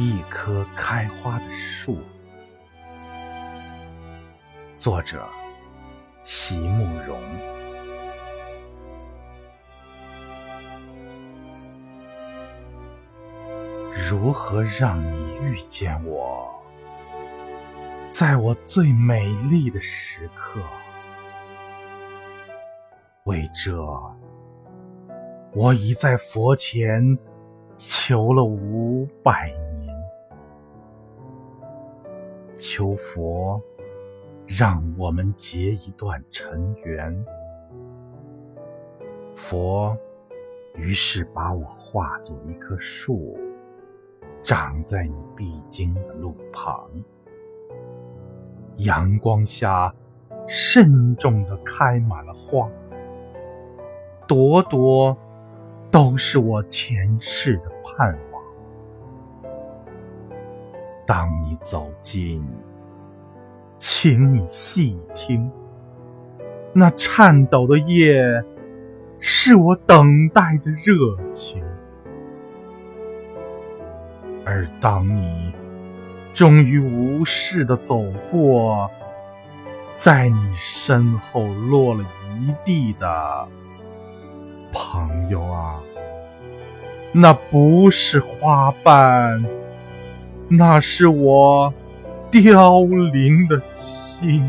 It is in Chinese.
一棵开花的树。作者：席慕容。如何让你遇见我，在我最美丽的时刻？为这，我已在佛前求了五百年，求佛让我们结一段尘缘。佛于是把我化作一棵树，长在你必经的路旁，阳光下慎重地开满了花。朵朵都是我前世的盼望。当你走近，请你细听，那颤抖的叶，是我等待的热情。而当你终于无视的走过，在你身后落了一地的。朋友啊，那不是花瓣，那是我凋零的心。